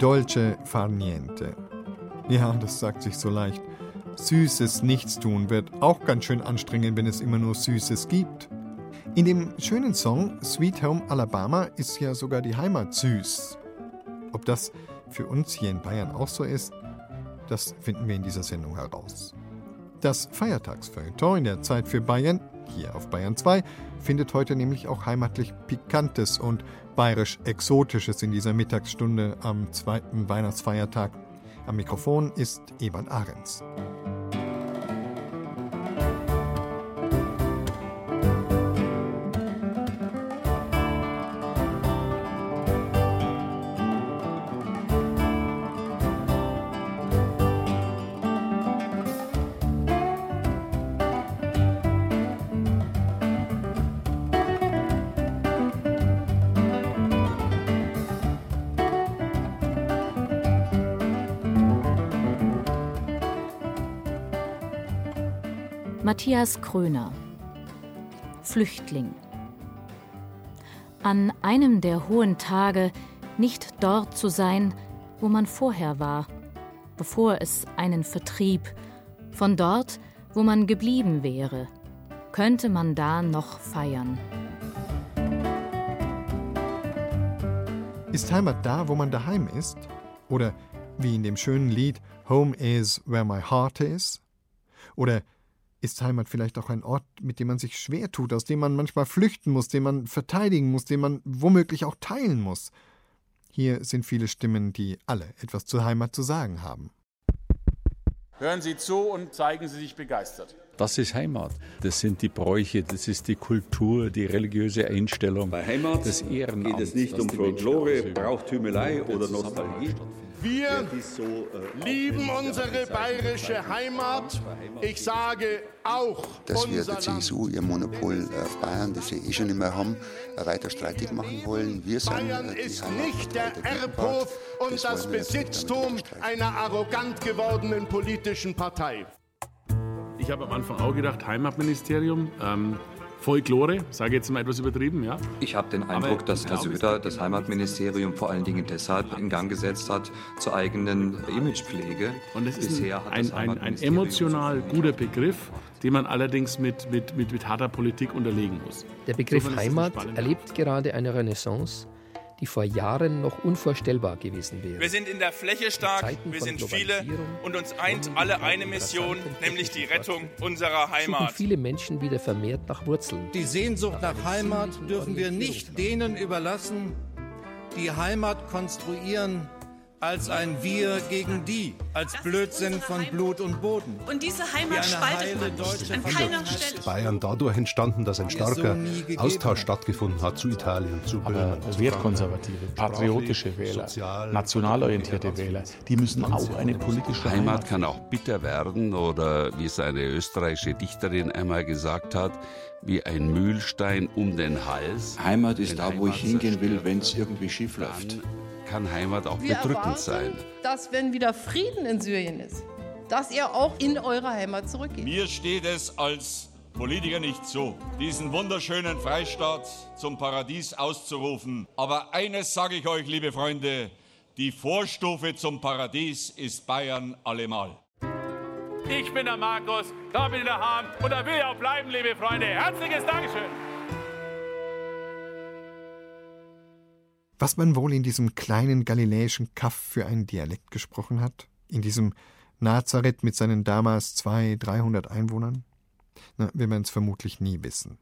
Dolce far niente. Ja, das sagt sich so leicht. Süßes Nichtstun wird auch ganz schön anstrengend, wenn es immer nur Süßes gibt. In dem schönen Song Sweet Home Alabama ist ja sogar die Heimat süß. Ob das für uns hier in Bayern auch so ist, das finden wir in dieser Sendung heraus. Das Feiertagsfeuilleton in der Zeit für Bayern, hier auf Bayern 2, findet heute nämlich auch heimatlich Pikantes und bayerisch Exotisches in dieser Mittagsstunde am zweiten Weihnachtsfeiertag. Am Mikrofon ist Evan Ahrens. Matthias Kröner Flüchtling An einem der hohen Tage nicht dort zu sein, wo man vorher war, bevor es einen vertrieb, von dort, wo man geblieben wäre, könnte man da noch feiern. Ist Heimat da, wo man daheim ist? Oder wie in dem schönen Lied Home is where my heart is? Oder ist Heimat vielleicht auch ein Ort, mit dem man sich schwer tut, aus dem man manchmal flüchten muss, den man verteidigen muss, den man womöglich auch teilen muss? Hier sind viele Stimmen, die alle etwas zur Heimat zu sagen haben. Hören Sie zu und zeigen Sie sich begeistert. Das ist Heimat. Das sind die Bräuche, das ist die Kultur, die religiöse Einstellung. Bei Heimat das Ehrenamt, geht es nicht um Folklore, Brauchtümelei oder Nostalgie. Wir lieben unsere bayerische Heimat. Ich sage auch Dass wir der CSU ihr Monopol auf Bayern, das sie eh schon immer haben, weiter streitig machen wollen. Wir sind Bayern ist nicht der Erbhof und das Besitztum einer arrogant gewordenen politischen Partei. Ich habe am Anfang auch gedacht, Heimatministerium. Ähm, Folklore, sage jetzt mal etwas übertrieben, ja. Ich habe den Eindruck, dass Herr Söder das Heimatministerium vor allen Dingen deshalb in Gang gesetzt hat zur eigenen Imagepflege. Und es ist ein, ein, ein, emotional guter Begriff, den man allerdings mit, mit, mit, mit harter Politik unterlegen muss. Der Begriff Heimat erlebt gerade eine Renaissance die vor Jahren noch unvorstellbar gewesen wäre. Wir sind in der Fläche stark, wir sind viele und uns eint alle eine Mission, nämlich die Rettung unserer Heimat. Suchen viele Menschen wieder vermehrt nach Wurzeln. Die Sehnsucht nach Heimat dürfen wir nicht denen überlassen, die Heimat konstruieren als ein Wir gegen die, als Blödsinn von Blut und Boden. Und diese Heimat spaltet man nicht, an keiner Stelle. Bayern dadurch entstanden, dass ein starker Austausch stattgefunden hat zu Italien, zu Böhmen. wertkonservative, patriotische Wähler, national orientierte Wähler, die müssen auch eine politische Heimat, Heimat kann auch bitter werden oder wie es eine österreichische Dichterin einmal gesagt hat, wie ein Mühlstein um den Hals. Heimat ist da, wo ich hingehen will, wenn es irgendwie schief läuft kann Heimat auch Wir bedrückend erwarten, sein. Dass, wenn wieder Frieden in Syrien ist, dass ihr auch in eure Heimat zurückgeht. Mir steht es als Politiker nicht zu, diesen wunderschönen Freistaat zum Paradies auszurufen. Aber eines sage ich euch, liebe Freunde, die Vorstufe zum Paradies ist Bayern allemal. Ich bin der Markus, da bin ich der Hahn und da will ich auch bleiben, liebe Freunde. Herzliches Dankeschön. Was man wohl in diesem kleinen galiläischen Kaff für einen Dialekt gesprochen hat? In diesem Nazareth mit seinen damals zwei, dreihundert Einwohnern? Na, wir werden es vermutlich nie wissen.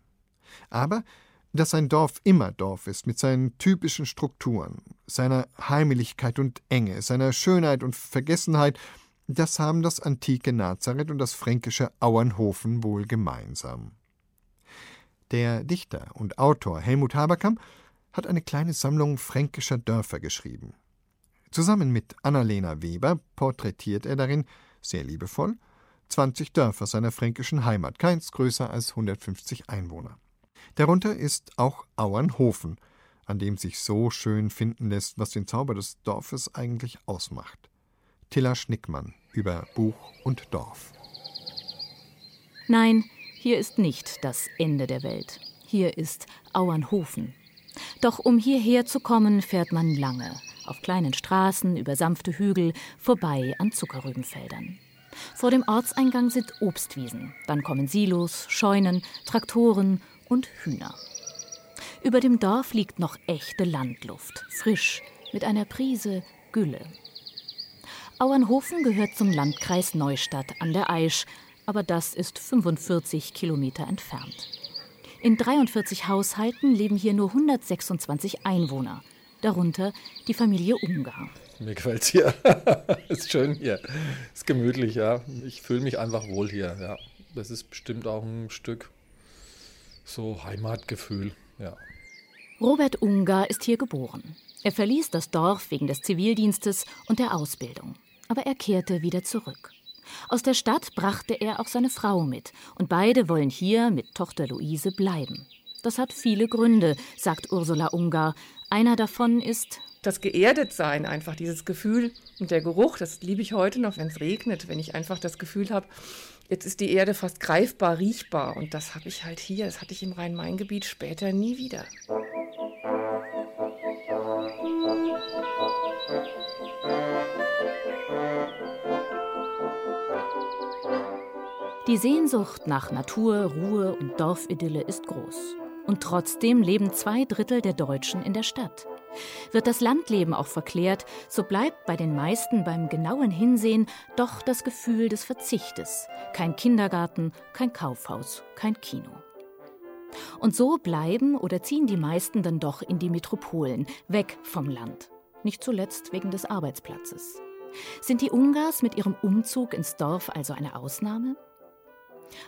Aber dass ein Dorf immer Dorf ist, mit seinen typischen Strukturen, seiner Heimeligkeit und Enge, seiner Schönheit und Vergessenheit, das haben das antike Nazareth und das fränkische Auernhofen wohl gemeinsam. Der Dichter und Autor Helmut Haberkamp hat eine kleine Sammlung fränkischer Dörfer geschrieben. Zusammen mit Annalena Weber porträtiert er darin, sehr liebevoll, 20 Dörfer seiner fränkischen Heimat, keins größer als 150 Einwohner. Darunter ist auch Auernhofen, an dem sich so schön finden lässt, was den Zauber des Dorfes eigentlich ausmacht. Tilla Schnickmann über Buch und Dorf. Nein, hier ist nicht das Ende der Welt. Hier ist Auernhofen. Doch um hierher zu kommen, fährt man lange, auf kleinen Straßen, über sanfte Hügel, vorbei an Zuckerrübenfeldern. Vor dem Ortseingang sind Obstwiesen, dann kommen Silos, Scheunen, Traktoren und Hühner. Über dem Dorf liegt noch echte Landluft, frisch, mit einer Prise Gülle. Auernhofen gehört zum Landkreis Neustadt an der Aisch, aber das ist 45 Kilometer entfernt. In 43 Haushalten leben hier nur 126 Einwohner, darunter die Familie Ungar. Mir gefällt es hier. ist schön hier. Ist gemütlich, ja. Ich fühle mich einfach wohl hier, ja. Das ist bestimmt auch ein Stück so Heimatgefühl, ja. Robert Ungar ist hier geboren. Er verließ das Dorf wegen des Zivildienstes und der Ausbildung. Aber er kehrte wieder zurück. Aus der Stadt brachte er auch seine Frau mit, und beide wollen hier mit Tochter Luise bleiben. Das hat viele Gründe, sagt Ursula Ungar. Einer davon ist das Geerdetsein, einfach dieses Gefühl und der Geruch, das liebe ich heute noch, wenn es regnet, wenn ich einfach das Gefühl habe, jetzt ist die Erde fast greifbar, riechbar. Und das habe ich halt hier, das hatte ich im Rhein-Main-Gebiet später nie wieder. Die Sehnsucht nach Natur, Ruhe und Dorfidylle ist groß. Und trotzdem leben zwei Drittel der Deutschen in der Stadt. Wird das Landleben auch verklärt, so bleibt bei den meisten beim genauen Hinsehen doch das Gefühl des Verzichtes. Kein Kindergarten, kein Kaufhaus, kein Kino. Und so bleiben oder ziehen die meisten dann doch in die Metropolen, weg vom Land. Nicht zuletzt wegen des Arbeitsplatzes. Sind die Ungars mit ihrem Umzug ins Dorf also eine Ausnahme?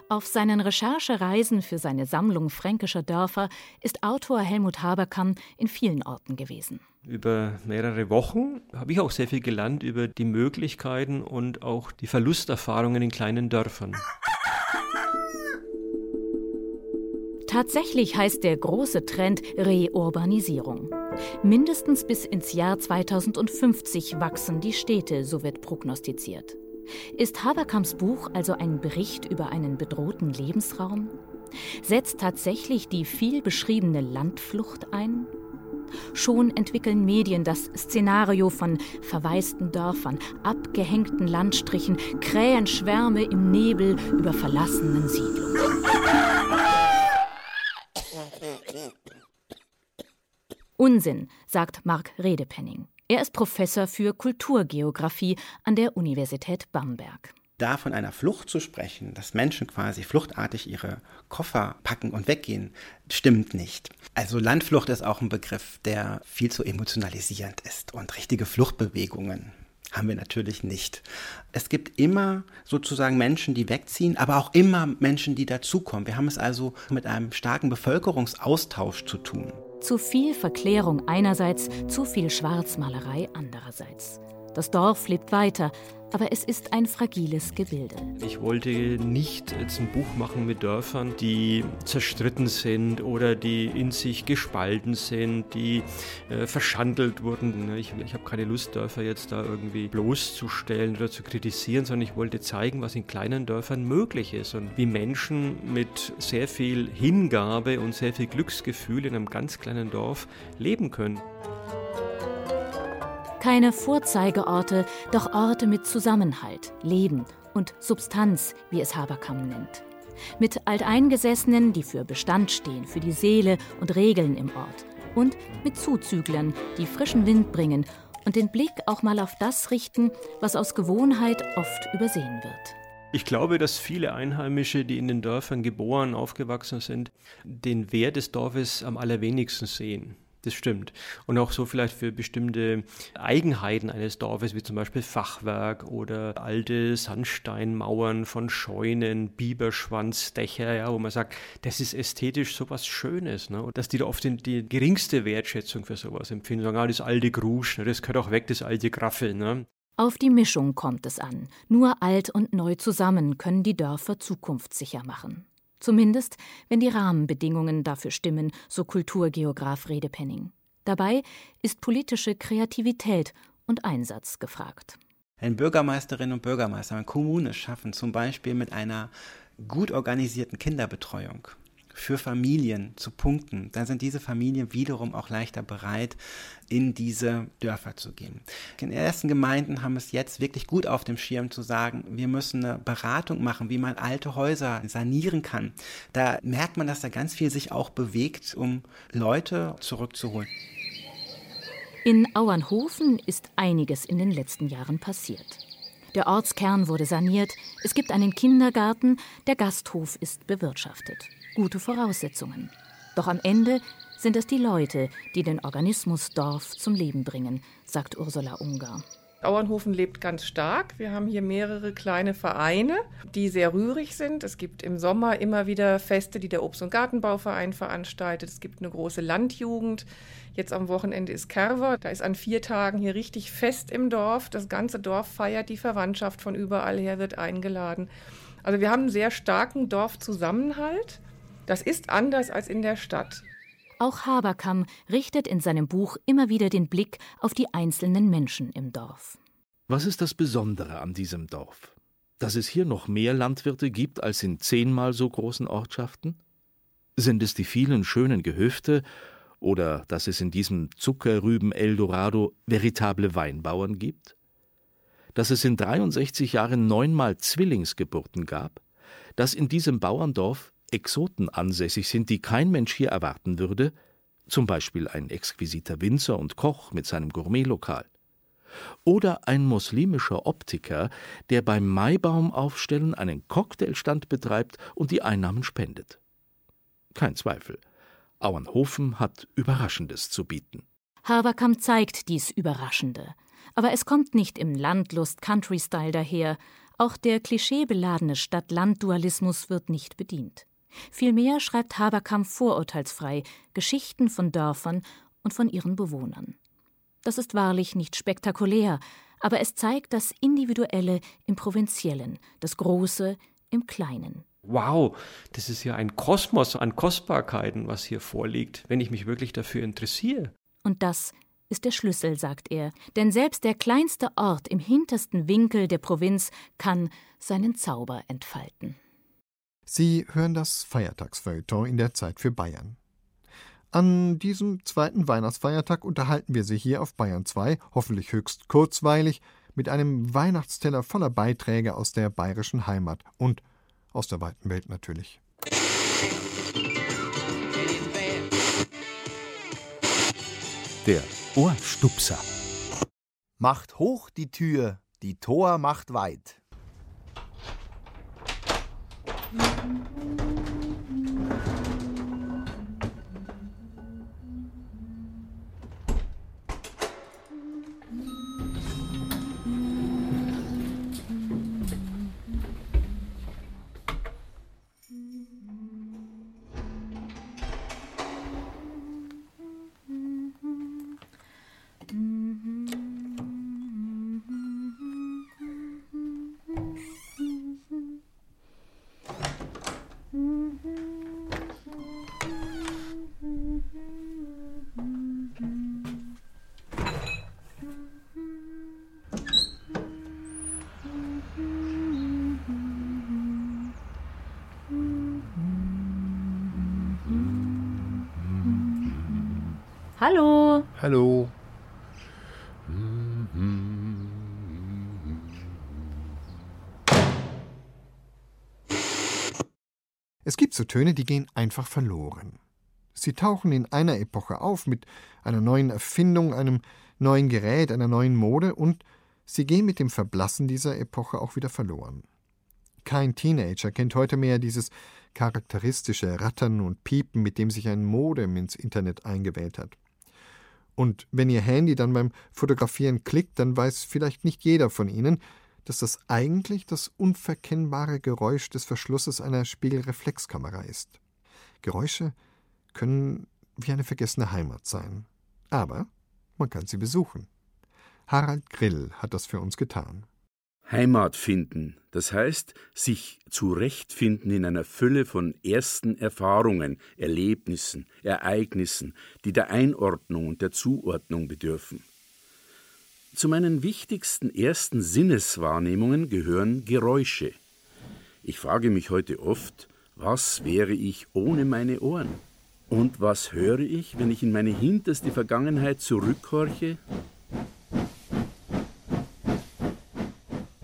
Auf seinen Recherchereisen für seine Sammlung fränkischer Dörfer ist Autor Helmut Haberkamp in vielen Orten gewesen. Über mehrere Wochen habe ich auch sehr viel gelernt über die Möglichkeiten und auch die Verlusterfahrungen in kleinen Dörfern. Tatsächlich heißt der große Trend Reurbanisierung. Mindestens bis ins Jahr 2050 wachsen die Städte, so wird prognostiziert. Ist Haberkamps Buch also ein Bericht über einen bedrohten Lebensraum? Setzt tatsächlich die viel beschriebene Landflucht ein? Schon entwickeln Medien das Szenario von verwaisten Dörfern, abgehängten Landstrichen, Krähenschwärme im Nebel über verlassenen Siedlungen. Unsinn, sagt Mark Redepenning. Er ist Professor für Kulturgeographie an der Universität Bamberg. Da von einer Flucht zu sprechen, dass Menschen quasi fluchtartig ihre Koffer packen und weggehen, stimmt nicht. Also Landflucht ist auch ein Begriff, der viel zu emotionalisierend ist und richtige Fluchtbewegungen haben wir natürlich nicht. Es gibt immer sozusagen Menschen, die wegziehen, aber auch immer Menschen, die dazukommen. Wir haben es also mit einem starken Bevölkerungsaustausch zu tun. Zu viel Verklärung einerseits, zu viel Schwarzmalerei andererseits. Das Dorf lebt weiter, aber es ist ein fragiles Gebilde. Ich wollte nicht jetzt ein Buch machen mit Dörfern, die zerstritten sind oder die in sich gespalten sind, die äh, verschandelt wurden. Ne, ich, ich habe keine Lust, Dörfer jetzt da irgendwie bloßzustellen oder zu kritisieren, sondern ich wollte zeigen, was in kleinen Dörfern möglich ist und wie Menschen mit sehr viel Hingabe und sehr viel Glücksgefühl in einem ganz kleinen Dorf leben können. Keine Vorzeigeorte, doch Orte mit Zusammenhalt, Leben und Substanz, wie es Haberkamp nennt. Mit Alteingesessenen, die für Bestand stehen, für die Seele und Regeln im Ort. Und mit Zuzüglern, die frischen Wind bringen und den Blick auch mal auf das richten, was aus Gewohnheit oft übersehen wird. Ich glaube, dass viele Einheimische, die in den Dörfern geboren, aufgewachsen sind, den Wert des Dorfes am allerwenigsten sehen. Das stimmt. Und auch so vielleicht für bestimmte Eigenheiten eines Dorfes, wie zum Beispiel Fachwerk oder alte Sandsteinmauern von Scheunen, Biberschwanzdächer, ja, wo man sagt, das ist ästhetisch sowas Schönes. Ne? Und dass die da oft die geringste Wertschätzung für sowas empfinden. Sagen, ah, das alte Grusch, ne? das gehört auch weg, das alte Graffel. Ne? Auf die Mischung kommt es an. Nur alt und neu zusammen können die Dörfer zukunftssicher machen. Zumindest, wenn die Rahmenbedingungen dafür stimmen, so Kulturgeograf Redepenning. Dabei ist politische Kreativität und Einsatz gefragt. Wenn Bürgermeisterinnen und Bürgermeister, wenn Kommunen es schaffen, zum Beispiel mit einer gut organisierten Kinderbetreuung für Familien zu punkten, dann sind diese Familien wiederum auch leichter bereit, in diese Dörfer zu gehen. Die ersten Gemeinden haben es jetzt wirklich gut auf dem Schirm zu sagen, wir müssen eine Beratung machen, wie man alte Häuser sanieren kann. Da merkt man, dass da ganz viel sich auch bewegt, um Leute zurückzuholen. In Auernhofen ist einiges in den letzten Jahren passiert. Der Ortskern wurde saniert, es gibt einen Kindergarten, der Gasthof ist bewirtschaftet. Gute Voraussetzungen. Doch am Ende sind es die Leute, die den Organismus Dorf zum Leben bringen, sagt Ursula Ungar. Auernhofen lebt ganz stark. Wir haben hier mehrere kleine Vereine, die sehr rührig sind. Es gibt im Sommer immer wieder Feste, die der Obst- und Gartenbauverein veranstaltet. Es gibt eine große Landjugend. Jetzt am Wochenende ist Kerver. Da ist an vier Tagen hier richtig Fest im Dorf. Das ganze Dorf feiert, die Verwandtschaft von überall her wird eingeladen. Also wir haben einen sehr starken Dorfzusammenhalt. Das ist anders als in der Stadt. Auch Haberkamm richtet in seinem Buch immer wieder den Blick auf die einzelnen Menschen im Dorf. Was ist das Besondere an diesem Dorf? Dass es hier noch mehr Landwirte gibt als in zehnmal so großen Ortschaften? Sind es die vielen schönen Gehöfte oder dass es in diesem Zuckerrüben-Eldorado veritable Weinbauern gibt? Dass es in 63 Jahren neunmal Zwillingsgeburten gab? Dass in diesem Bauerndorf Exoten ansässig sind, die kein Mensch hier erwarten würde, zum Beispiel ein exquisiter Winzer und Koch mit seinem Gourmetlokal. Oder ein muslimischer Optiker, der beim Maibaumaufstellen einen Cocktailstand betreibt und die Einnahmen spendet. Kein Zweifel, Auernhofen hat Überraschendes zu bieten. Haberkamp zeigt dies Überraschende. Aber es kommt nicht im Landlust-Country-Style daher. Auch der klischeebeladene Stadt-Land-Dualismus wird nicht bedient. Vielmehr schreibt Haberkamp vorurteilsfrei Geschichten von Dörfern und von ihren Bewohnern. Das ist wahrlich nicht spektakulär, aber es zeigt das Individuelle im Provinziellen, das Große im Kleinen. Wow, das ist ja ein Kosmos an Kostbarkeiten, was hier vorliegt, wenn ich mich wirklich dafür interessiere. Und das ist der Schlüssel, sagt er, denn selbst der kleinste Ort im hintersten Winkel der Provinz kann seinen Zauber entfalten. Sie hören das Feiertagsfeuilleton in der Zeit für Bayern. An diesem zweiten Weihnachtsfeiertag unterhalten wir Sie hier auf Bayern 2, hoffentlich höchst kurzweilig, mit einem Weihnachtsteller voller Beiträge aus der bayerischen Heimat und aus der weiten Welt natürlich. Der Ohrstupser. Macht hoch die Tür, die Tor macht weit. Mm-hmm. Hallo. Hallo. Es gibt so Töne, die gehen einfach verloren. Sie tauchen in einer Epoche auf mit einer neuen Erfindung, einem neuen Gerät, einer neuen Mode und sie gehen mit dem Verblassen dieser Epoche auch wieder verloren. Kein Teenager kennt heute mehr dieses charakteristische Rattern und Piepen, mit dem sich ein Modem ins Internet eingewählt hat. Und wenn Ihr Handy dann beim Fotografieren klickt, dann weiß vielleicht nicht jeder von Ihnen, dass das eigentlich das unverkennbare Geräusch des Verschlusses einer Spiegelreflexkamera ist. Geräusche können wie eine vergessene Heimat sein. Aber man kann sie besuchen. Harald Grill hat das für uns getan. Heimat finden, das heißt, sich zurechtfinden in einer Fülle von ersten Erfahrungen, Erlebnissen, Ereignissen, die der Einordnung und der Zuordnung bedürfen. Zu meinen wichtigsten ersten Sinneswahrnehmungen gehören Geräusche. Ich frage mich heute oft, Was wäre ich ohne meine Ohren? Und was höre ich, wenn ich in meine hinterste Vergangenheit zurückhorche?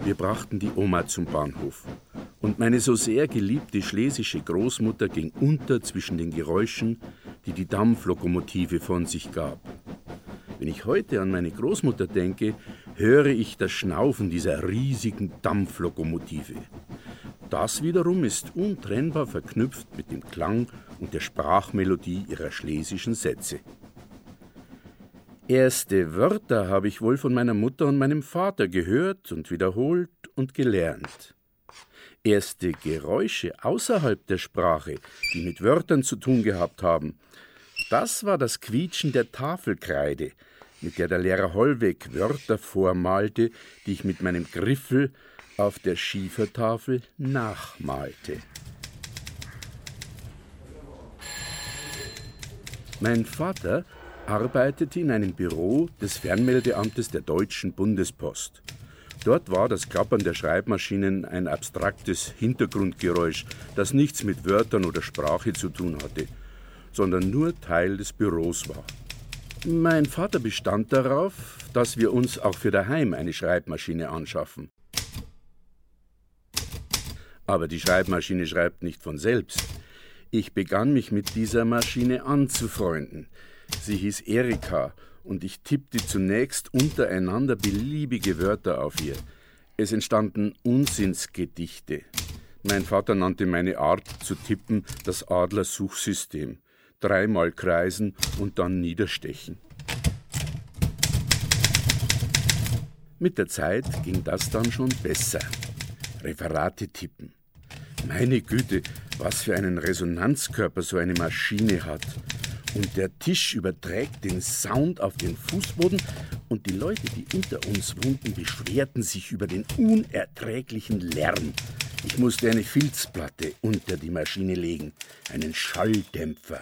Wir brachten die Oma zum Bahnhof. Und meine so sehr geliebte schlesische Großmutter ging unter zwischen den Geräuschen, die die Dampflokomotive von sich gab. Wenn ich heute an meine Großmutter denke, höre ich das Schnaufen dieser riesigen Dampflokomotive. Das wiederum ist untrennbar verknüpft mit dem Klang und der Sprachmelodie ihrer schlesischen Sätze. Erste Wörter habe ich wohl von meiner Mutter und meinem Vater gehört und wiederholt und gelernt. Erste Geräusche außerhalb der Sprache, die mit Wörtern zu tun gehabt haben, das war das Quietschen der Tafelkreide, mit der der Lehrer Hollweg Wörter vormalte, die ich mit meinem Griffel auf der Schiefertafel nachmalte. Mein Vater arbeitete in einem Büro des Fernmeldeamtes der Deutschen Bundespost. Dort war das Klappern der Schreibmaschinen ein abstraktes Hintergrundgeräusch, das nichts mit Wörtern oder Sprache zu tun hatte, sondern nur Teil des Büros war. Mein Vater bestand darauf, dass wir uns auch für daheim eine Schreibmaschine anschaffen. Aber die Schreibmaschine schreibt nicht von selbst. Ich begann mich mit dieser Maschine anzufreunden. Sie hieß Erika und ich tippte zunächst untereinander beliebige Wörter auf ihr. Es entstanden Unsinnsgedichte. Mein Vater nannte meine Art zu tippen das Adler-Suchsystem. Dreimal kreisen und dann niederstechen. Mit der Zeit ging das dann schon besser. Referate tippen. Meine Güte, was für einen Resonanzkörper so eine Maschine hat und der Tisch überträgt den Sound auf den Fußboden und die Leute, die unter uns wohnten, beschwerten sich über den unerträglichen Lärm. Ich musste eine Filzplatte unter die Maschine legen, einen Schalldämpfer.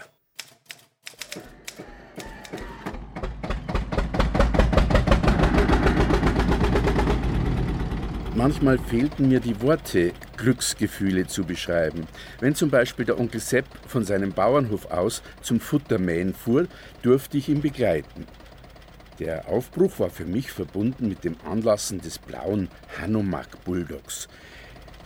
Manchmal fehlten mir die Worte, Glücksgefühle zu beschreiben. Wenn zum Beispiel der Onkel Sepp von seinem Bauernhof aus zum Futtermähen fuhr, durfte ich ihn begleiten. Der Aufbruch war für mich verbunden mit dem Anlassen des blauen Hanomag Bulldogs,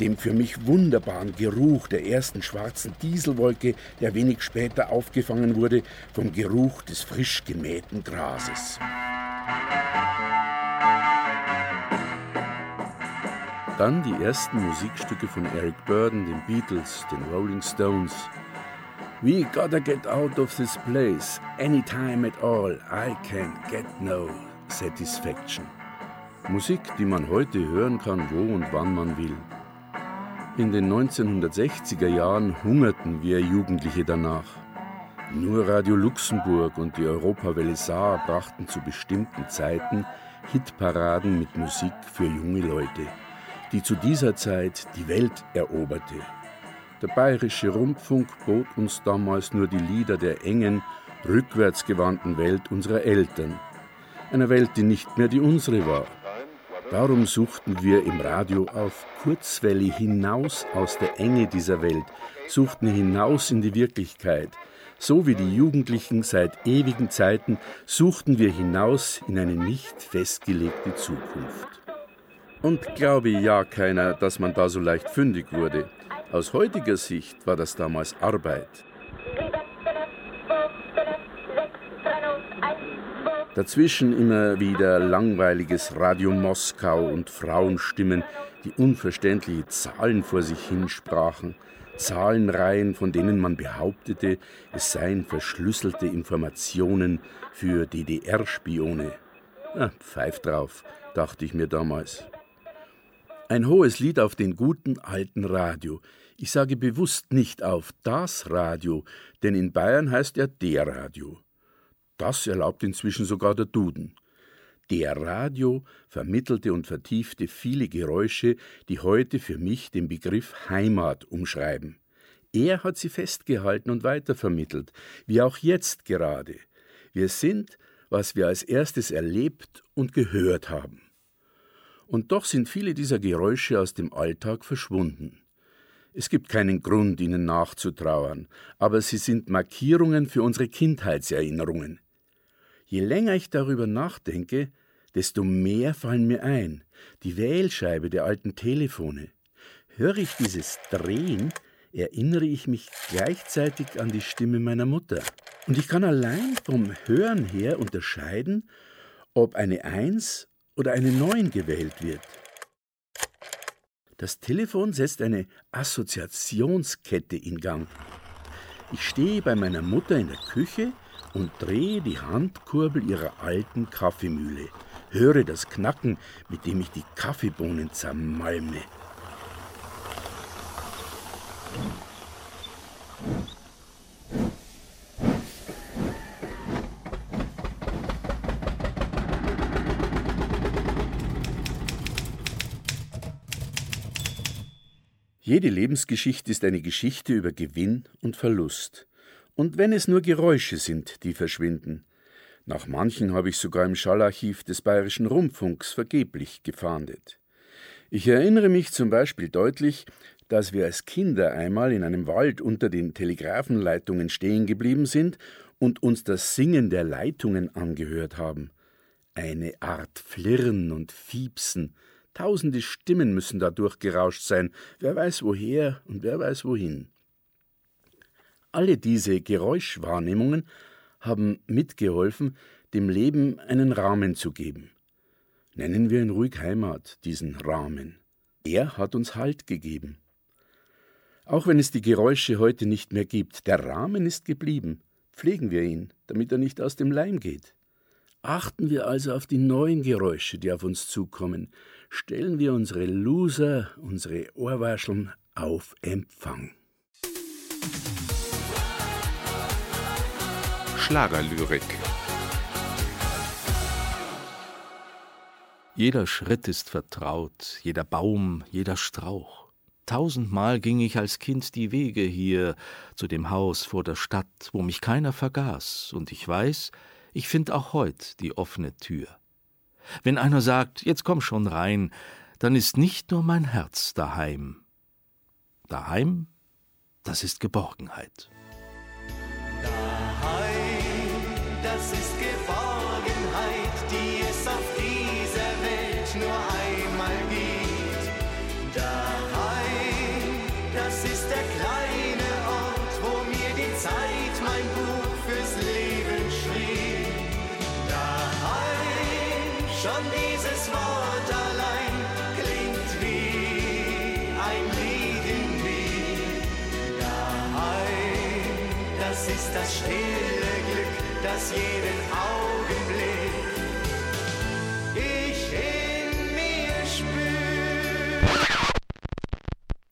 dem für mich wunderbaren Geruch der ersten schwarzen Dieselwolke, der wenig später aufgefangen wurde vom Geruch des frisch gemähten Grases. Dann die ersten Musikstücke von Eric Burden, den Beatles, den Rolling Stones. We gotta get out of this place, anytime at all. I can't get no satisfaction. Musik, die man heute hören kann, wo und wann man will. In den 1960er Jahren hungerten wir Jugendliche danach. Nur Radio Luxemburg und die Europawelle Saar brachten zu bestimmten Zeiten Hitparaden mit Musik für junge Leute die zu dieser Zeit die Welt eroberte. Der bayerische Rundfunk bot uns damals nur die Lieder der engen, rückwärtsgewandten Welt unserer Eltern, einer Welt, die nicht mehr die unsere war. Darum suchten wir im Radio auf Kurzwelle hinaus aus der Enge dieser Welt, suchten hinaus in die Wirklichkeit. So wie die Jugendlichen seit ewigen Zeiten suchten wir hinaus in eine nicht festgelegte Zukunft. Und glaube ja keiner, dass man da so leicht fündig wurde. Aus heutiger Sicht war das damals Arbeit. Dazwischen immer wieder langweiliges Radio Moskau und Frauenstimmen, die unverständliche Zahlen vor sich hinsprachen, Zahlenreihen, von denen man behauptete, es seien verschlüsselte Informationen für DDR-Spione. Ah, pfeif drauf, dachte ich mir damals. Ein hohes Lied auf den guten alten Radio. Ich sage bewusst nicht auf das Radio, denn in Bayern heißt er der Radio. Das erlaubt inzwischen sogar der Duden. Der Radio vermittelte und vertiefte viele Geräusche, die heute für mich den Begriff Heimat umschreiben. Er hat sie festgehalten und weitervermittelt, wie auch jetzt gerade. Wir sind, was wir als erstes erlebt und gehört haben. Und doch sind viele dieser Geräusche aus dem Alltag verschwunden. Es gibt keinen Grund, ihnen nachzutrauern, aber sie sind Markierungen für unsere Kindheitserinnerungen. Je länger ich darüber nachdenke, desto mehr fallen mir ein. Die Wählscheibe der alten Telefone. Höre ich dieses Drehen, erinnere ich mich gleichzeitig an die Stimme meiner Mutter. Und ich kann allein vom Hören her unterscheiden, ob eine Eins oder eine Neun gewählt wird. Das Telefon setzt eine Assoziationskette in Gang. Ich stehe bei meiner Mutter in der Küche und drehe die Handkurbel ihrer alten Kaffeemühle, höre das Knacken, mit dem ich die Kaffeebohnen zermalme. Jede Lebensgeschichte ist eine Geschichte über Gewinn und Verlust. Und wenn es nur Geräusche sind, die verschwinden. Nach manchen habe ich sogar im Schallarchiv des Bayerischen Rundfunks vergeblich gefahndet. Ich erinnere mich zum Beispiel deutlich, dass wir als Kinder einmal in einem Wald unter den Telegrafenleitungen stehen geblieben sind und uns das Singen der Leitungen angehört haben. Eine Art Flirren und Fiepsen, Tausende Stimmen müssen da durchgerauscht sein, wer weiß woher und wer weiß wohin. Alle diese Geräuschwahrnehmungen haben mitgeholfen, dem Leben einen Rahmen zu geben. Nennen wir ihn ruhig Heimat, diesen Rahmen. Er hat uns Halt gegeben. Auch wenn es die Geräusche heute nicht mehr gibt, der Rahmen ist geblieben. Pflegen wir ihn, damit er nicht aus dem Leim geht. Achten wir also auf die neuen Geräusche, die auf uns zukommen, stellen wir unsere Loser, unsere Ohrwascheln auf Empfang. Schlagerlyrik Jeder Schritt ist vertraut, jeder Baum, jeder Strauch. Tausendmal ging ich als Kind die Wege hier zu dem Haus vor der Stadt, wo mich keiner vergaß, und ich weiß, ich find auch heut die offene Tür. Wenn einer sagt, jetzt komm schon rein, dann ist nicht nur mein Herz daheim. Daheim, das ist Geborgenheit. Daheim, das ist das ist das stille Glück, das jeden Augenblick ich in mir spür.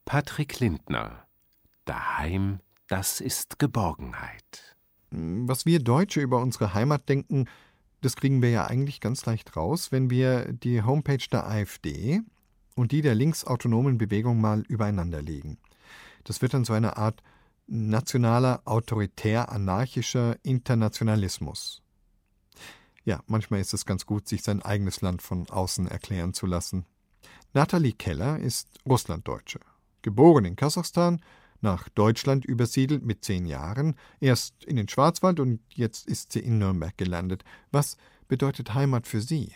Patrick Lindner Daheim, das ist Geborgenheit. Was wir Deutsche über unsere Heimat denken, das kriegen wir ja eigentlich ganz leicht raus, wenn wir die Homepage der AfD und die der linksautonomen Bewegung mal übereinander legen. Das wird dann so eine Art nationaler, autoritär-anarchischer Internationalismus. Ja, manchmal ist es ganz gut, sich sein eigenes Land von außen erklären zu lassen. Nathalie Keller ist Russlanddeutsche. Geboren in Kasachstan, nach Deutschland übersiedelt mit zehn Jahren, erst in den Schwarzwald und jetzt ist sie in Nürnberg gelandet. Was bedeutet Heimat für sie?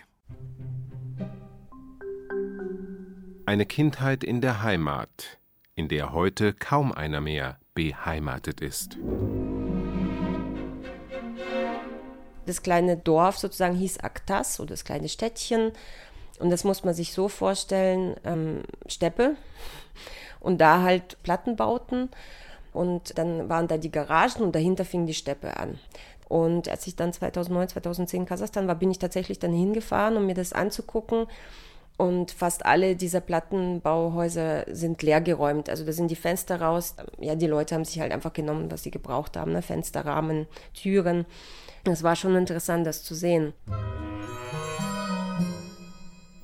Eine Kindheit in der Heimat, in der heute kaum einer mehr beheimatet ist. Das kleine Dorf sozusagen hieß Aktas oder das kleine Städtchen. Und das muss man sich so vorstellen, ähm, Steppe und da halt Plattenbauten. Und dann waren da die Garagen und dahinter fing die Steppe an. Und als ich dann 2009, 2010 in Kasachstan war, bin ich tatsächlich dann hingefahren, um mir das anzugucken. Und fast alle dieser Plattenbauhäuser sind leergeräumt. Also da sind die Fenster raus. Ja, die Leute haben sich halt einfach genommen, was sie gebraucht haben. Ne? Fensterrahmen, Türen. Es war schon interessant, das zu sehen.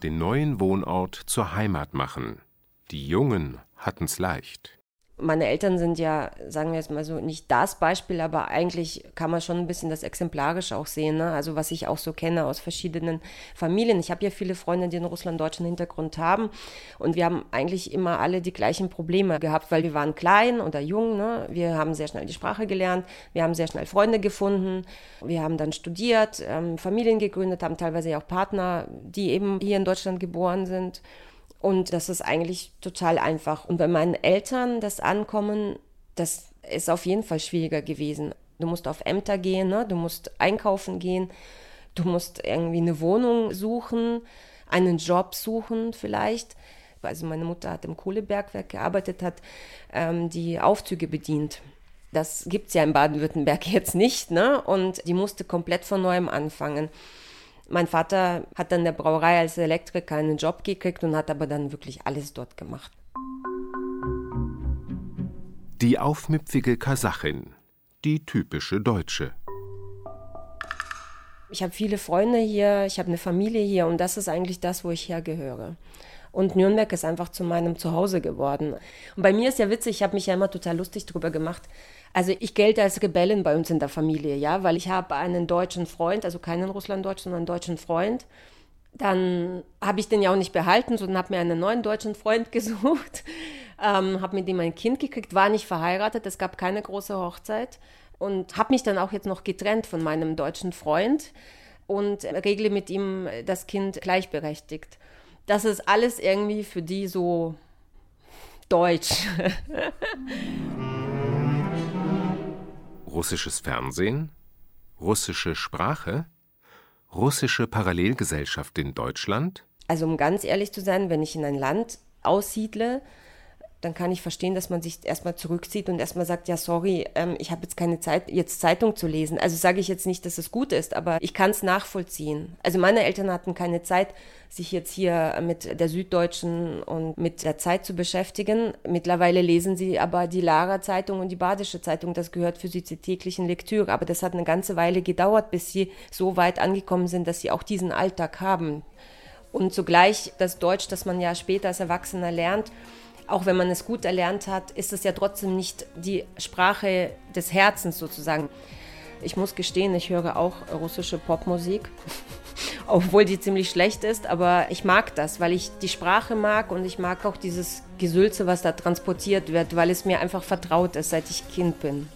Den neuen Wohnort zur Heimat machen. Die Jungen hatten's leicht. Meine Eltern sind ja, sagen wir jetzt mal so, nicht das Beispiel, aber eigentlich kann man schon ein bisschen das exemplarisch auch sehen. Ne? Also was ich auch so kenne aus verschiedenen Familien. Ich habe ja viele Freunde, die einen russlanddeutschen Hintergrund haben. Und wir haben eigentlich immer alle die gleichen Probleme gehabt, weil wir waren klein oder jung. Ne? Wir haben sehr schnell die Sprache gelernt. Wir haben sehr schnell Freunde gefunden. Wir haben dann studiert, ähm, Familien gegründet, haben teilweise auch Partner, die eben hier in Deutschland geboren sind. Und das ist eigentlich total einfach. Und bei meinen Eltern das Ankommen, das ist auf jeden Fall schwieriger gewesen. Du musst auf Ämter gehen, ne? du musst einkaufen gehen, du musst irgendwie eine Wohnung suchen, einen Job suchen vielleicht. Also meine Mutter hat im Kohlebergwerk gearbeitet, hat ähm, die Aufzüge bedient. Das gibt es ja in Baden-Württemberg jetzt nicht, ne? Und die musste komplett von neuem anfangen. Mein Vater hat dann in der Brauerei als Elektriker einen Job gekriegt und hat aber dann wirklich alles dort gemacht. Die aufmüpfige Kasachin, die typische Deutsche. Ich habe viele Freunde hier, ich habe eine Familie hier und das ist eigentlich das, wo ich hergehöre. Und Nürnberg ist einfach zu meinem Zuhause geworden. Und bei mir ist ja witzig, ich habe mich ja immer total lustig drüber gemacht. Also ich gelte als Rebellin bei uns in der Familie, ja, weil ich habe einen deutschen Freund, also keinen Russlanddeutschen, sondern einen deutschen Freund. Dann habe ich den ja auch nicht behalten, sondern habe mir einen neuen deutschen Freund gesucht, ähm, habe mit ihm ein Kind gekriegt, war nicht verheiratet, es gab keine große Hochzeit und habe mich dann auch jetzt noch getrennt von meinem deutschen Freund und regle mit ihm das Kind gleichberechtigt das ist alles irgendwie für die so deutsch. Russisches Fernsehen? Russische Sprache? Russische Parallelgesellschaft in Deutschland? Also um ganz ehrlich zu sein, wenn ich in ein Land aussiedle, dann kann ich verstehen, dass man sich erstmal zurückzieht und erstmal sagt, ja, sorry, ähm, ich habe jetzt keine Zeit, jetzt Zeitung zu lesen. Also sage ich jetzt nicht, dass es gut ist, aber ich kann es nachvollziehen. Also meine Eltern hatten keine Zeit, sich jetzt hier mit der Süddeutschen und mit der Zeit zu beschäftigen. Mittlerweile lesen sie aber die Lara Zeitung und die Badische Zeitung. Das gehört für sie zur täglichen Lektüre. Aber das hat eine ganze Weile gedauert, bis sie so weit angekommen sind, dass sie auch diesen Alltag haben. Und zugleich das Deutsch, das man ja später als Erwachsener lernt, auch wenn man es gut erlernt hat, ist es ja trotzdem nicht die Sprache des Herzens sozusagen. Ich muss gestehen, ich höre auch russische Popmusik, obwohl die ziemlich schlecht ist, aber ich mag das, weil ich die Sprache mag und ich mag auch dieses Gesülze, was da transportiert wird, weil es mir einfach vertraut ist, seit ich Kind bin.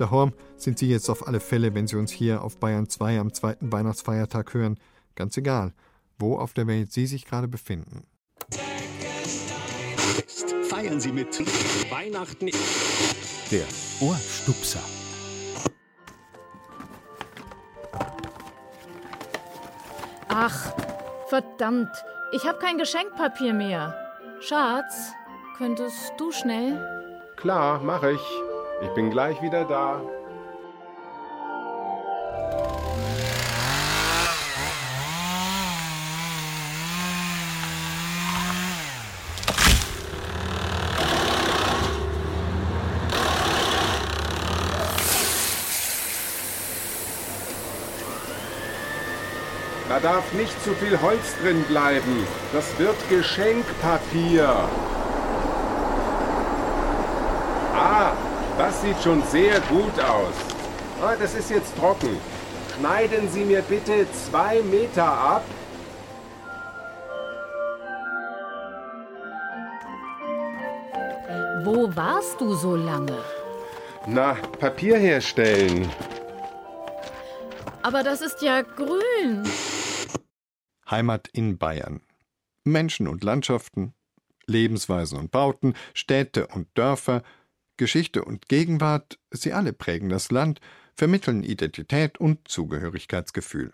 Daheim sind Sie jetzt auf alle Fälle, wenn Sie uns hier auf Bayern 2 am zweiten Weihnachtsfeiertag hören, ganz egal, wo auf der Welt Sie sich gerade befinden. Feiern Sie mit Weihnachten. Der Ohrstupser. Ach, verdammt, ich habe kein Geschenkpapier mehr. Schatz, könntest du schnell? Klar, mache ich. Ich bin gleich wieder da. Da darf nicht zu viel Holz drin bleiben. Das wird Geschenkpapier. Ah, das sieht schon sehr gut aus. Ah, das ist jetzt trocken. Schneiden Sie mir bitte zwei Meter ab. Wo warst du so lange? Na, Papier herstellen. Aber das ist ja grün. Heimat in Bayern. Menschen und Landschaften, Lebensweisen und Bauten, Städte und Dörfer, Geschichte und Gegenwart, sie alle prägen das Land, vermitteln Identität und Zugehörigkeitsgefühl.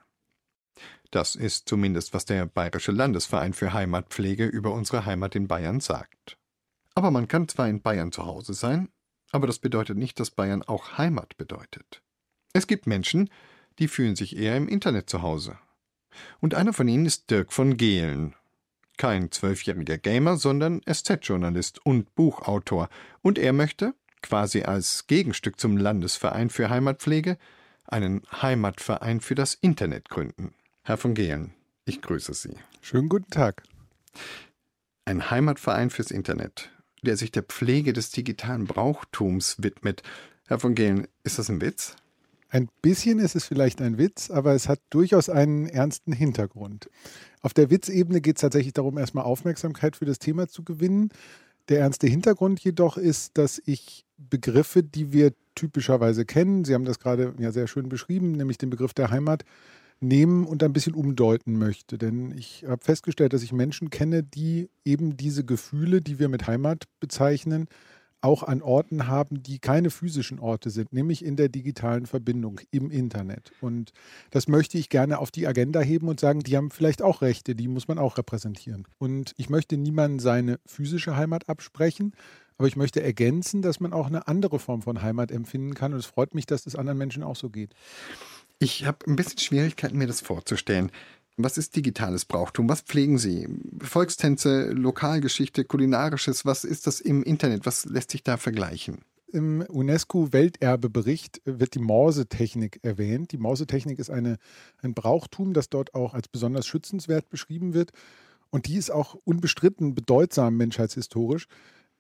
Das ist zumindest, was der Bayerische Landesverein für Heimatpflege über unsere Heimat in Bayern sagt. Aber man kann zwar in Bayern zu Hause sein, aber das bedeutet nicht, dass Bayern auch Heimat bedeutet. Es gibt Menschen, die fühlen sich eher im Internet zu Hause. Und einer von ihnen ist Dirk von Gehlen. Kein zwölfjähriger Gamer, sondern SZ-Journalist und Buchautor. Und er möchte, quasi als Gegenstück zum Landesverein für Heimatpflege, einen Heimatverein für das Internet gründen. Herr von Gehlen, ich grüße Sie. Schönen guten Tag. Ein Heimatverein fürs Internet, der sich der Pflege des digitalen Brauchtums widmet. Herr von Gehlen, ist das ein Witz? Ein bisschen ist es vielleicht ein Witz, aber es hat durchaus einen ernsten Hintergrund. Auf der Witzebene geht es tatsächlich darum, erstmal Aufmerksamkeit für das Thema zu gewinnen. Der ernste Hintergrund jedoch ist, dass ich Begriffe, die wir typischerweise kennen, Sie haben das gerade ja sehr schön beschrieben, nämlich den Begriff der Heimat, nehmen und ein bisschen umdeuten möchte. Denn ich habe festgestellt, dass ich Menschen kenne, die eben diese Gefühle, die wir mit Heimat bezeichnen, auch an Orten haben, die keine physischen Orte sind, nämlich in der digitalen Verbindung im Internet. Und das möchte ich gerne auf die Agenda heben und sagen, die haben vielleicht auch Rechte, die muss man auch repräsentieren. Und ich möchte niemandem seine physische Heimat absprechen, aber ich möchte ergänzen, dass man auch eine andere Form von Heimat empfinden kann. Und es freut mich, dass das anderen Menschen auch so geht. Ich habe ein bisschen Schwierigkeiten, mir das vorzustellen. Was ist digitales Brauchtum? Was pflegen Sie? Volkstänze, Lokalgeschichte, kulinarisches, was ist das im Internet? Was lässt sich da vergleichen? Im UNESCO-Welterbebericht wird die Morsetechnik erwähnt. Die Morsetechnik ist eine, ein Brauchtum, das dort auch als besonders schützenswert beschrieben wird. Und die ist auch unbestritten bedeutsam menschheitshistorisch.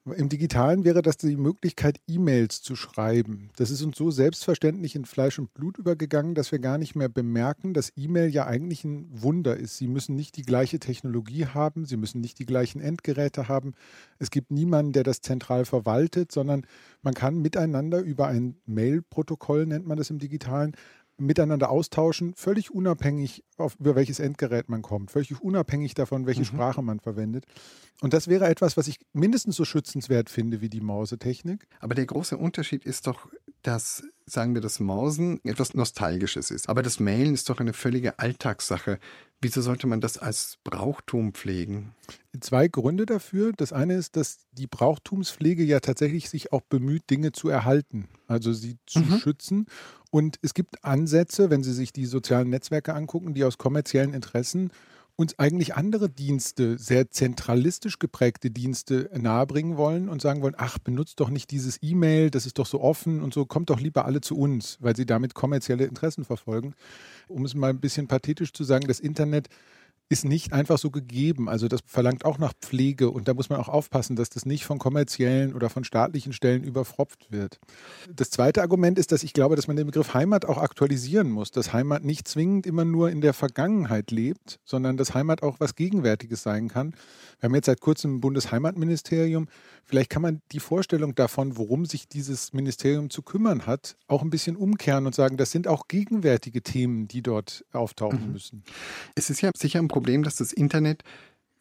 Im Digitalen wäre das die Möglichkeit, E-Mails zu schreiben. Das ist uns so selbstverständlich in Fleisch und Blut übergegangen, dass wir gar nicht mehr bemerken, dass E-Mail ja eigentlich ein Wunder ist. Sie müssen nicht die gleiche Technologie haben, sie müssen nicht die gleichen Endgeräte haben. Es gibt niemanden, der das zentral verwaltet, sondern man kann miteinander über ein Mail-Protokoll, nennt man das im Digitalen, miteinander austauschen, völlig unabhängig, auf, über welches Endgerät man kommt, völlig unabhängig davon, welche mhm. Sprache man verwendet. Und das wäre etwas, was ich mindestens so schützenswert finde wie die Mausetechnik. Aber der große Unterschied ist doch, dass, sagen wir, das Mausen etwas Nostalgisches ist. Aber das Mailen ist doch eine völlige Alltagssache. Wieso sollte man das als Brauchtum pflegen? Zwei Gründe dafür. Das eine ist, dass die Brauchtumspflege ja tatsächlich sich auch bemüht, Dinge zu erhalten, also sie zu mhm. schützen. Und es gibt Ansätze, wenn Sie sich die sozialen Netzwerke angucken, die aus kommerziellen Interessen uns eigentlich andere Dienste, sehr zentralistisch geprägte Dienste nahebringen wollen und sagen wollen, ach, benutzt doch nicht dieses E-Mail, das ist doch so offen und so, kommt doch lieber alle zu uns, weil sie damit kommerzielle Interessen verfolgen. Um es mal ein bisschen pathetisch zu sagen, das Internet ist nicht einfach so gegeben. Also das verlangt auch nach Pflege und da muss man auch aufpassen, dass das nicht von kommerziellen oder von staatlichen Stellen überfropft wird. Das zweite Argument ist, dass ich glaube, dass man den Begriff Heimat auch aktualisieren muss, dass Heimat nicht zwingend immer nur in der Vergangenheit lebt, sondern dass Heimat auch was Gegenwärtiges sein kann. Wir haben jetzt seit kurzem ein Bundesheimatministerium. Vielleicht kann man die Vorstellung davon, worum sich dieses Ministerium zu kümmern hat, auch ein bisschen umkehren und sagen, das sind auch gegenwärtige Themen, die dort auftauchen mhm. müssen. Es ist ja sicher ein Problem, dass das Internet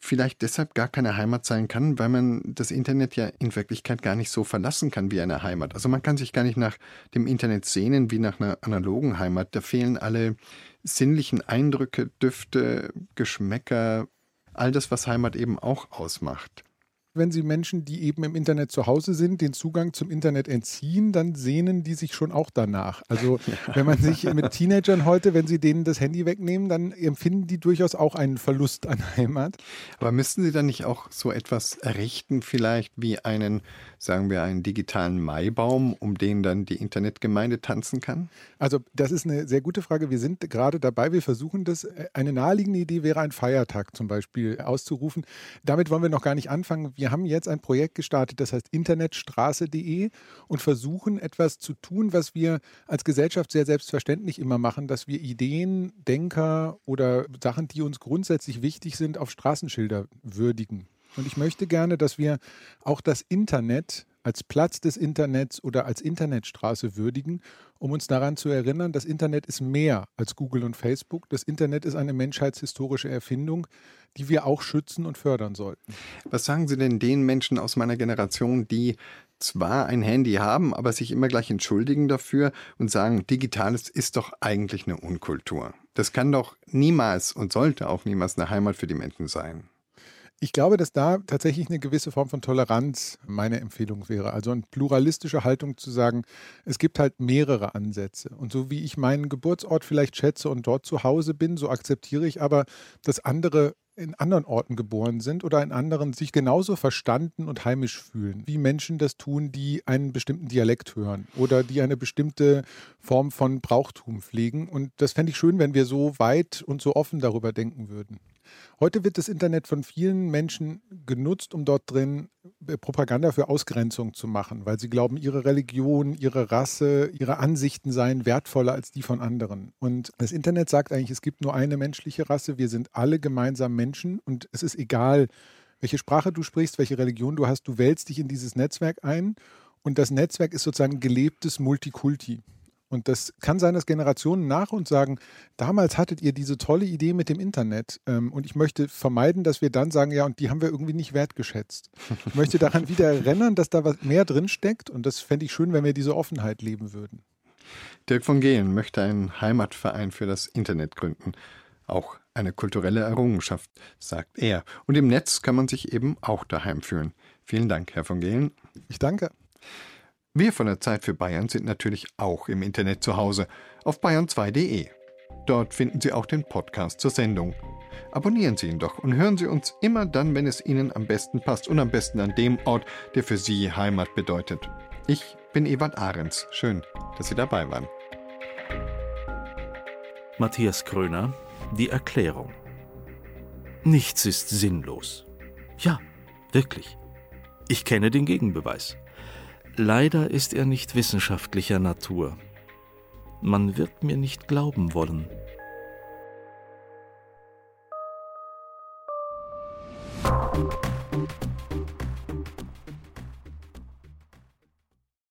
vielleicht deshalb gar keine Heimat sein kann, weil man das Internet ja in Wirklichkeit gar nicht so verlassen kann wie eine Heimat. Also man kann sich gar nicht nach dem Internet sehnen wie nach einer analogen Heimat. Da fehlen alle sinnlichen Eindrücke, Düfte, Geschmäcker, all das, was Heimat eben auch ausmacht wenn Sie Menschen, die eben im Internet zu Hause sind, den Zugang zum Internet entziehen, dann sehnen die sich schon auch danach. Also ja. wenn man sich mit Teenagern heute, wenn Sie denen das Handy wegnehmen, dann empfinden die durchaus auch einen Verlust an Heimat. Aber müssten Sie dann nicht auch so etwas errichten, vielleicht wie einen, sagen wir, einen digitalen Maibaum, um den dann die Internetgemeinde tanzen kann? Also das ist eine sehr gute Frage. Wir sind gerade dabei, wir versuchen das. Eine naheliegende Idee wäre ein Feiertag zum Beispiel auszurufen. Damit wollen wir noch gar nicht anfangen. Wir wir haben jetzt ein Projekt gestartet, das heißt internetstraße.de und versuchen etwas zu tun, was wir als Gesellschaft sehr selbstverständlich immer machen, dass wir Ideen, Denker oder Sachen, die uns grundsätzlich wichtig sind, auf Straßenschilder würdigen. Und ich möchte gerne, dass wir auch das Internet als Platz des Internets oder als Internetstraße würdigen, um uns daran zu erinnern, das Internet ist mehr als Google und Facebook. Das Internet ist eine menschheitshistorische Erfindung, die wir auch schützen und fördern sollten. Was sagen Sie denn den Menschen aus meiner Generation, die zwar ein Handy haben, aber sich immer gleich entschuldigen dafür und sagen, digitales ist doch eigentlich eine Unkultur. Das kann doch niemals und sollte auch niemals eine Heimat für die Menschen sein. Ich glaube, dass da tatsächlich eine gewisse Form von Toleranz meine Empfehlung wäre. Also eine pluralistische Haltung zu sagen, es gibt halt mehrere Ansätze. Und so wie ich meinen Geburtsort vielleicht schätze und dort zu Hause bin, so akzeptiere ich aber, dass andere in anderen Orten geboren sind oder in anderen sich genauso verstanden und heimisch fühlen, wie Menschen das tun, die einen bestimmten Dialekt hören oder die eine bestimmte Form von Brauchtum pflegen. Und das fände ich schön, wenn wir so weit und so offen darüber denken würden. Heute wird das Internet von vielen Menschen genutzt, um dort drin äh, Propaganda für Ausgrenzung zu machen, weil sie glauben, ihre Religion, ihre Rasse, ihre Ansichten seien wertvoller als die von anderen. Und das Internet sagt eigentlich, es gibt nur eine menschliche Rasse, wir sind alle gemeinsam Menschen und es ist egal, welche Sprache du sprichst, welche Religion du hast, du wählst dich in dieses Netzwerk ein und das Netzwerk ist sozusagen gelebtes Multikulti. Und das kann sein, dass Generationen nach uns sagen, damals hattet ihr diese tolle Idee mit dem Internet. Ähm, und ich möchte vermeiden, dass wir dann sagen, ja, und die haben wir irgendwie nicht wertgeschätzt. Ich möchte daran wieder erinnern, dass da was mehr drin steckt. Und das fände ich schön, wenn wir diese Offenheit leben würden. Dirk von Gehlen möchte einen Heimatverein für das Internet gründen. Auch eine kulturelle Errungenschaft, sagt er. Und im Netz kann man sich eben auch daheim fühlen. Vielen Dank, Herr von Gehlen. Ich danke. Wir von der Zeit für Bayern sind natürlich auch im Internet zu Hause auf bayern2.de. Dort finden Sie auch den Podcast zur Sendung. Abonnieren Sie ihn doch und hören Sie uns immer dann, wenn es Ihnen am besten passt und am besten an dem Ort, der für Sie Heimat bedeutet. Ich bin Ewald Ahrens. Schön, dass Sie dabei waren. Matthias Kröner, die Erklärung. Nichts ist sinnlos. Ja, wirklich. Ich kenne den Gegenbeweis. Leider ist er nicht wissenschaftlicher Natur. Man wird mir nicht glauben wollen.